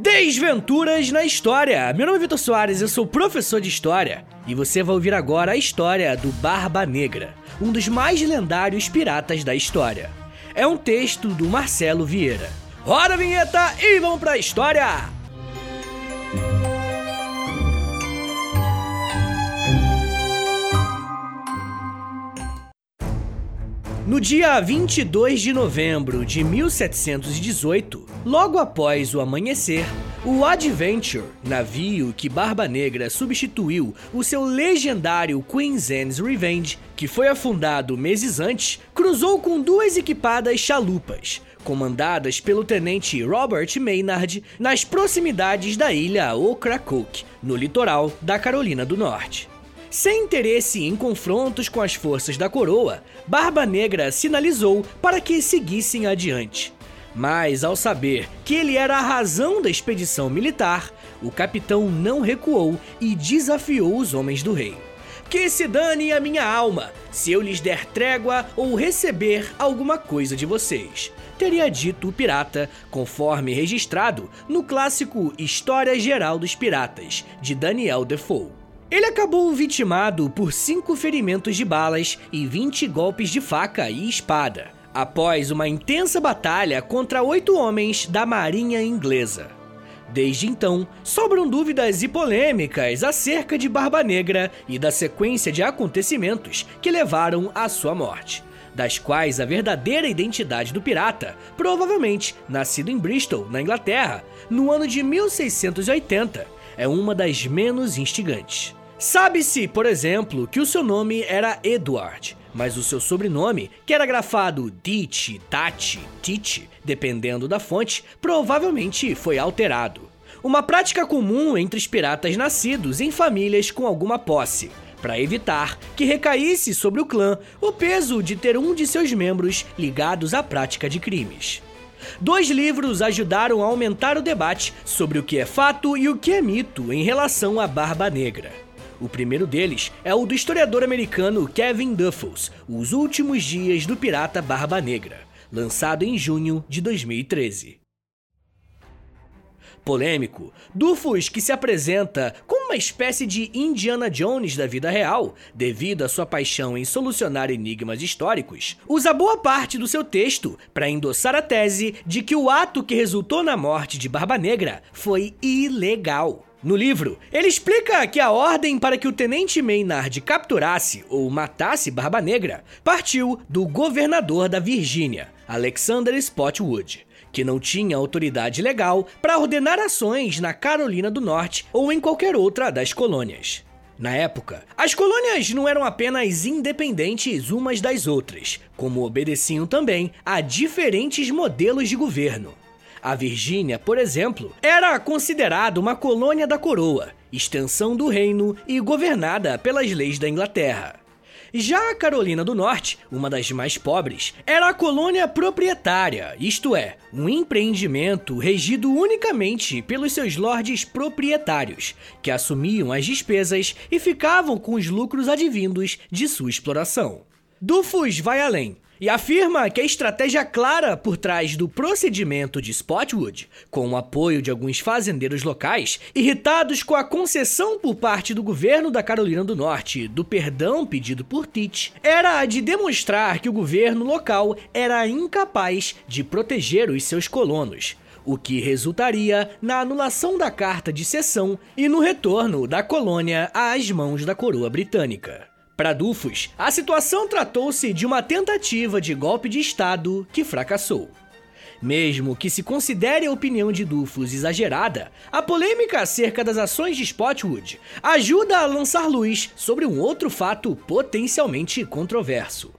Desventuras na História! Meu nome é Vitor Soares, eu sou professor de História e você vai ouvir agora a história do Barba Negra, um dos mais lendários piratas da história. É um texto do Marcelo Vieira. Roda a vinheta e vamos pra história! No dia 22 de novembro de 1718, logo após o amanhecer, o Adventure, navio que Barba Negra substituiu o seu legendário Queen's Anne's Revenge, que foi afundado meses antes, cruzou com duas equipadas chalupas, comandadas pelo tenente Robert Maynard, nas proximidades da ilha Ocracoke, no litoral da Carolina do Norte. Sem interesse em confrontos com as forças da coroa, Barba Negra sinalizou para que seguissem adiante. Mas ao saber que ele era a razão da expedição militar, o capitão não recuou e desafiou os homens do rei. Que se dane a minha alma, se eu lhes der trégua ou receber alguma coisa de vocês, teria dito o pirata, conforme registrado no clássico História Geral dos Piratas, de Daniel Defoe. Ele acabou vitimado por cinco ferimentos de balas e 20 golpes de faca e espada, após uma intensa batalha contra oito homens da marinha inglesa. Desde então, sobram dúvidas e polêmicas acerca de Barba Negra e da sequência de acontecimentos que levaram à sua morte, das quais a verdadeira identidade do pirata, provavelmente nascido em Bristol, na Inglaterra, no ano de 1680, é uma das menos instigantes. Sabe-se, por exemplo, que o seu nome era Edward, mas o seu sobrenome, que era grafado Ditch, Tati, Titi, dependendo da fonte, provavelmente foi alterado. Uma prática comum entre os piratas nascidos em famílias com alguma posse, para evitar que recaísse sobre o clã o peso de ter um de seus membros ligados à prática de crimes. Dois livros ajudaram a aumentar o debate sobre o que é fato e o que é mito em relação à Barba Negra. O primeiro deles é o do historiador americano Kevin Duffels, Os Últimos Dias do Pirata Barba Negra, lançado em junho de 2013. Polêmico, Dufus, que se apresenta como uma espécie de Indiana Jones da vida real, devido à sua paixão em solucionar enigmas históricos, usa boa parte do seu texto para endossar a tese de que o ato que resultou na morte de Barba Negra foi ilegal. No livro, ele explica que a ordem para que o tenente Maynard capturasse ou matasse Barba Negra partiu do governador da Virgínia, Alexander Spotwood, que não tinha autoridade legal para ordenar ações na Carolina do Norte ou em qualquer outra das colônias. Na época, as colônias não eram apenas independentes umas das outras, como obedeciam também a diferentes modelos de governo. A Virgínia, por exemplo, era considerada uma colônia da coroa, extensão do reino e governada pelas leis da Inglaterra. Já a Carolina do Norte, uma das mais pobres, era a colônia proprietária, isto é, um empreendimento regido unicamente pelos seus lordes proprietários, que assumiam as despesas e ficavam com os lucros advindos de sua exploração. Dufus vai além e afirma que a estratégia clara por trás do procedimento de Spotwood, com o apoio de alguns fazendeiros locais, irritados com a concessão por parte do governo da Carolina do Norte do perdão pedido por Tite, era a de demonstrar que o governo local era incapaz de proteger os seus colonos, o que resultaria na anulação da carta de cessão e no retorno da colônia às mãos da coroa britânica. Para Dufus, a situação tratou-se de uma tentativa de golpe de Estado que fracassou. Mesmo que se considere a opinião de Dufus exagerada, a polêmica acerca das ações de Spotwood ajuda a lançar luz sobre um outro fato potencialmente controverso.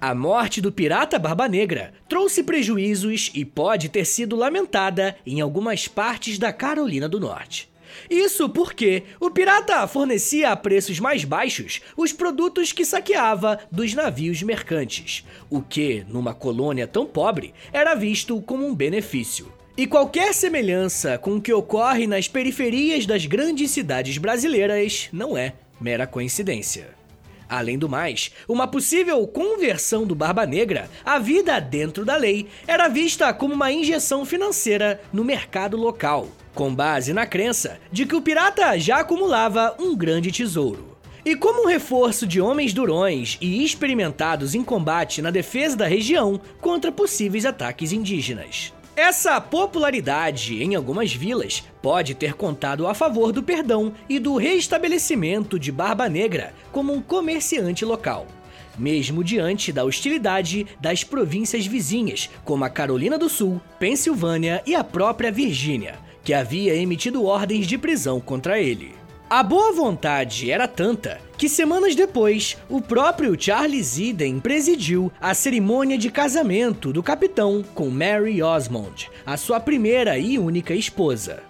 A morte do pirata Barba Negra trouxe prejuízos e pode ter sido lamentada em algumas partes da Carolina do Norte. Isso porque o pirata fornecia a preços mais baixos os produtos que saqueava dos navios mercantes, o que, numa colônia tão pobre, era visto como um benefício. E qualquer semelhança com o que ocorre nas periferias das grandes cidades brasileiras não é mera coincidência. Além do mais, uma possível conversão do Barba Negra à vida dentro da lei era vista como uma injeção financeira no mercado local, com base na crença de que o pirata já acumulava um grande tesouro. E como um reforço de homens durões e experimentados em combate na defesa da região contra possíveis ataques indígenas. Essa popularidade em algumas vilas pode ter contado a favor do perdão e do restabelecimento de Barba Negra como um comerciante local, mesmo diante da hostilidade das províncias vizinhas, como a Carolina do Sul, Pensilvânia e a própria Virgínia, que havia emitido ordens de prisão contra ele. A boa vontade era tanta que semanas depois, o próprio Charles Eden presidiu a cerimônia de casamento do capitão com Mary Osmond, a sua primeira e única esposa.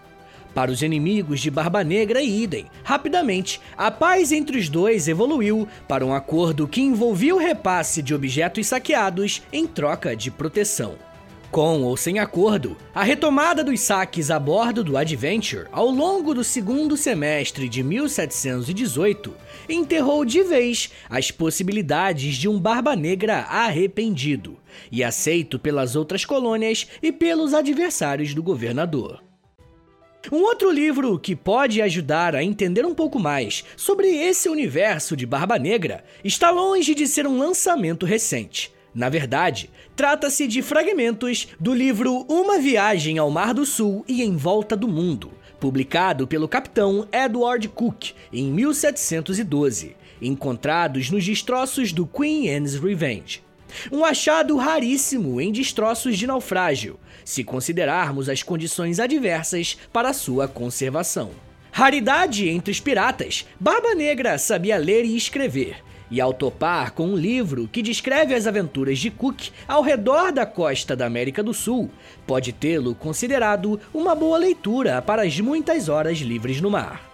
Para os inimigos de Barba Negra e Eden, rapidamente, a paz entre os dois evoluiu para um acordo que envolvia o repasse de objetos saqueados em troca de proteção. Com ou sem acordo, a retomada dos saques a bordo do Adventure ao longo do segundo semestre de 1718 enterrou de vez as possibilidades de um Barba Negra arrependido e aceito pelas outras colônias e pelos adversários do governador. Um outro livro que pode ajudar a entender um pouco mais sobre esse universo de Barba Negra está longe de ser um lançamento recente. Na verdade, trata-se de fragmentos do livro Uma Viagem ao Mar do Sul e em Volta do Mundo, publicado pelo capitão Edward Cook em 1712, encontrados nos destroços do Queen Anne's Revenge. Um achado raríssimo em destroços de naufrágio, se considerarmos as condições adversas para sua conservação. Raridade entre os piratas, Barba Negra sabia ler e escrever e ao topar com um livro que descreve as aventuras de Cook ao redor da costa da América do Sul, pode tê-lo considerado uma boa leitura para as muitas horas livres no mar.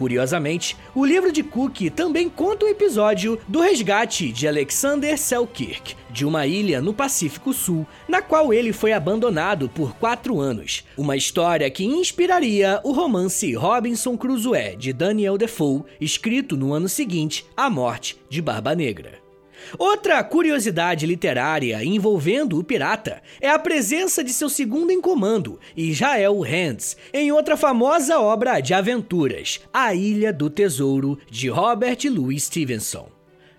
Curiosamente, o livro de Cook também conta um episódio do resgate de Alexander Selkirk de uma ilha no Pacífico Sul, na qual ele foi abandonado por quatro anos. Uma história que inspiraria o romance Robinson Crusoe de Daniel Defoe, escrito no ano seguinte à morte de Barba Negra. Outra curiosidade literária envolvendo o pirata é a presença de seu segundo em comando, Israel Hands, em outra famosa obra de aventuras, A Ilha do Tesouro, de Robert Louis Stevenson.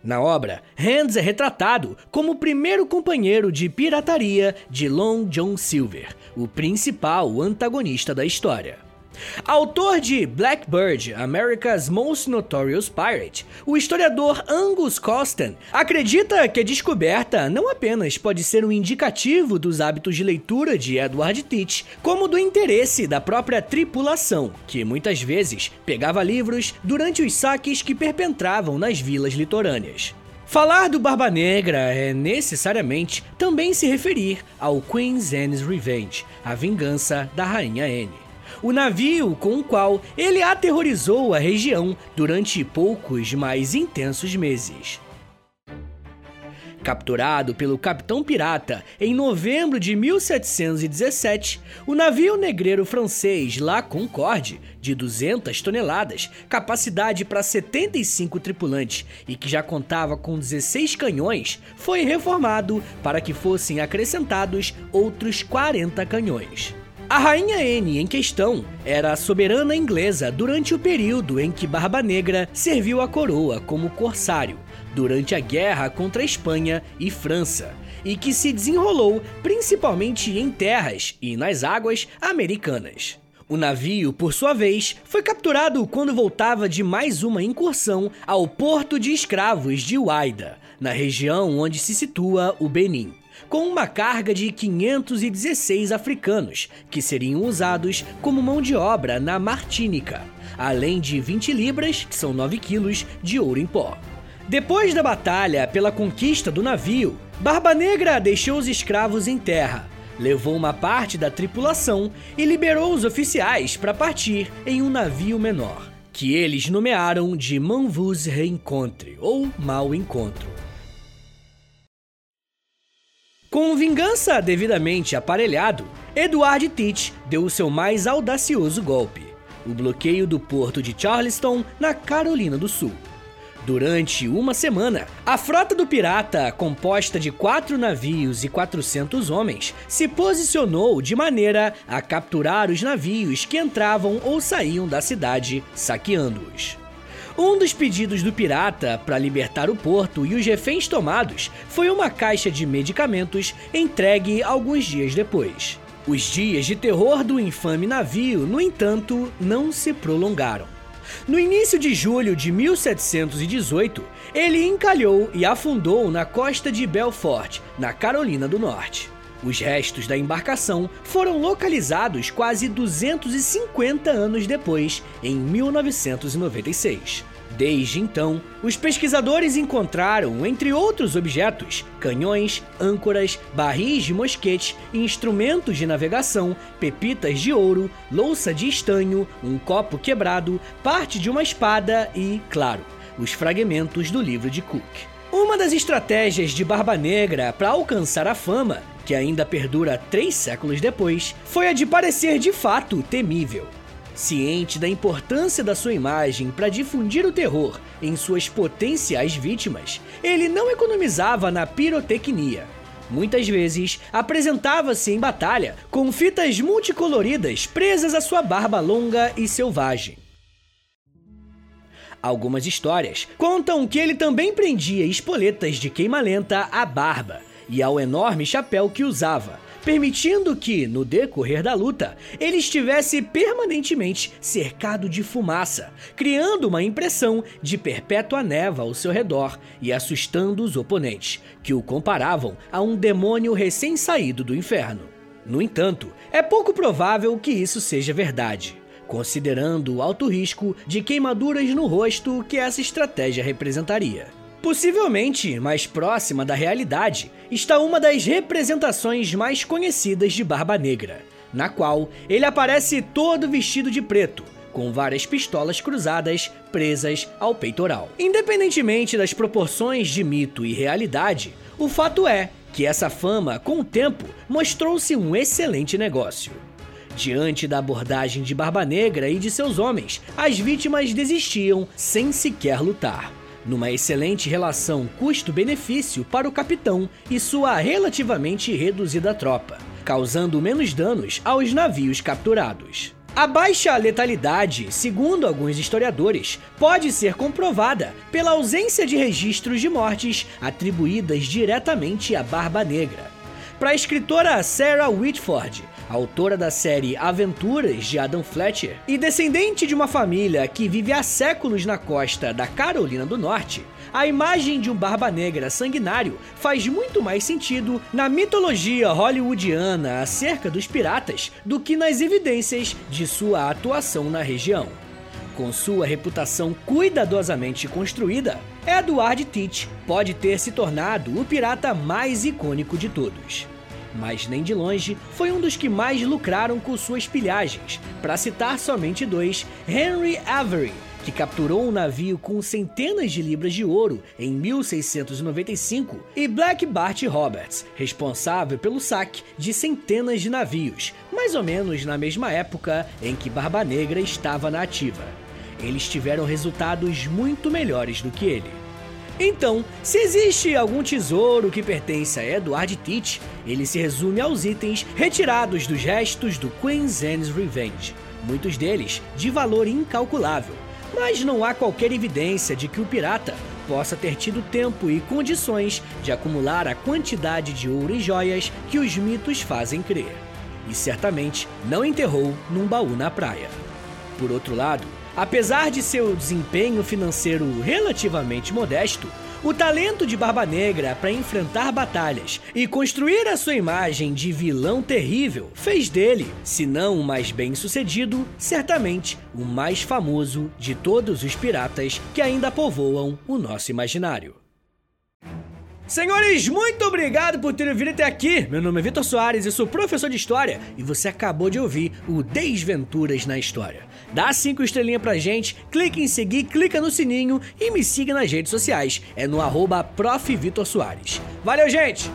Na obra, Hands é retratado como o primeiro companheiro de pirataria de Long John Silver, o principal antagonista da história. Autor de Blackbird, America's Most Notorious Pirate, o historiador Angus Coston acredita que a descoberta não apenas pode ser um indicativo dos hábitos de leitura de Edward Teach, como do interesse da própria tripulação, que muitas vezes pegava livros durante os saques que perpetravam nas vilas litorâneas. Falar do Barba Negra é necessariamente também se referir ao Queen's Anne's Revenge, a vingança da Rainha Anne o navio com o qual ele aterrorizou a região durante poucos mais intensos meses. Capturado pelo capitão pirata em novembro de 1717, o navio negreiro francês La Concorde, de 200 toneladas, capacidade para 75 tripulantes e que já contava com 16 canhões, foi reformado para que fossem acrescentados outros 40 canhões. A rainha Anne em questão era a soberana inglesa durante o período em que Barba Negra serviu a coroa como corsário durante a guerra contra a Espanha e França, e que se desenrolou principalmente em terras e nas águas americanas. O navio, por sua vez, foi capturado quando voltava de mais uma incursão ao porto de escravos de Uaida, na região onde se situa o Benin com uma carga de 516 africanos, que seriam usados como mão de obra na Martínica, além de 20 libras, que são 9 quilos, de ouro em pó. Depois da batalha pela conquista do navio, Barba Negra deixou os escravos em terra, levou uma parte da tripulação e liberou os oficiais para partir em um navio menor, que eles nomearam de Manvus Reencontre ou Mau Encontro. Com vingança devidamente aparelhado, Edward Teach deu o seu mais audacioso golpe, o bloqueio do porto de Charleston, na Carolina do Sul. Durante uma semana, a frota do pirata, composta de quatro navios e 400 homens, se posicionou de maneira a capturar os navios que entravam ou saíam da cidade, saqueando-os. Um dos pedidos do pirata para libertar o porto e os reféns tomados foi uma caixa de medicamentos entregue alguns dias depois. Os dias de terror do infame navio, no entanto, não se prolongaram. No início de julho de 1718, ele encalhou e afundou na costa de Belfort, na Carolina do Norte. Os restos da embarcação foram localizados quase 250 anos depois, em 1996. Desde então, os pesquisadores encontraram, entre outros objetos, canhões, âncoras, barris de mosquete, instrumentos de navegação, pepitas de ouro, louça de estanho, um copo quebrado, parte de uma espada e, claro, os fragmentos do livro de Cook. Uma das estratégias de Barba Negra para alcançar a fama, que ainda perdura três séculos depois, foi a de parecer de fato temível. Ciente da importância da sua imagem para difundir o terror em suas potenciais vítimas, ele não economizava na pirotecnia. Muitas vezes apresentava-se em batalha com fitas multicoloridas presas à sua barba longa e selvagem. Algumas histórias contam que ele também prendia espoletas de queima-lenta à barba e ao enorme chapéu que usava, permitindo que, no decorrer da luta, ele estivesse permanentemente cercado de fumaça, criando uma impressão de perpétua neva ao seu redor e assustando os oponentes, que o comparavam a um demônio recém-saído do inferno. No entanto, é pouco provável que isso seja verdade considerando o alto risco de queimaduras no rosto que essa estratégia representaria. Possivelmente mais próxima da realidade está uma das representações mais conhecidas de Barba Negra, na qual ele aparece todo vestido de preto, com várias pistolas cruzadas presas ao peitoral. Independentemente das proporções de mito e realidade, o fato é que essa fama, com o tempo, mostrou-se um excelente negócio. Diante da abordagem de Barba Negra e de seus homens, as vítimas desistiam sem sequer lutar numa excelente relação custo-benefício para o capitão e sua relativamente reduzida tropa, causando menos danos aos navios capturados. A baixa letalidade, segundo alguns historiadores, pode ser comprovada pela ausência de registros de mortes atribuídas diretamente à Barba Negra. Para a escritora Sarah Whitford, autora da série Aventuras de Adam Fletcher e descendente de uma família que vive há séculos na costa da Carolina do Norte, a imagem de um Barba Negra sanguinário faz muito mais sentido na mitologia hollywoodiana acerca dos piratas do que nas evidências de sua atuação na região. Com sua reputação cuidadosamente construída, Edward Teach pode ter se tornado o pirata mais icônico de todos mas nem de longe foi um dos que mais lucraram com suas pilhagens. Para citar somente dois, Henry Avery, que capturou um navio com centenas de libras de ouro em 1695, e Black Bart Roberts, responsável pelo saque de centenas de navios, mais ou menos na mesma época em que Barba Negra estava na ativa. Eles tiveram resultados muito melhores do que ele. Então, se existe algum tesouro que pertence a Edward Teach, ele se resume aos itens retirados dos restos do Queen's Anne's Revenge, muitos deles de valor incalculável. Mas não há qualquer evidência de que o pirata possa ter tido tempo e condições de acumular a quantidade de ouro e joias que os mitos fazem crer. E certamente não enterrou num baú na praia. Por outro lado, Apesar de seu desempenho financeiro relativamente modesto, o talento de Barba Negra para enfrentar batalhas e construir a sua imagem de vilão terrível fez dele, se não o mais bem-sucedido, certamente o mais famoso de todos os piratas que ainda povoam o nosso imaginário. Senhores, muito obrigado por terem vindo até aqui. Meu nome é Vitor Soares, eu sou professor de História e você acabou de ouvir o Desventuras na História. Dá cinco estrelinhas pra gente, clique em seguir, clica no sininho e me siga nas redes sociais. É no arroba Valeu, gente!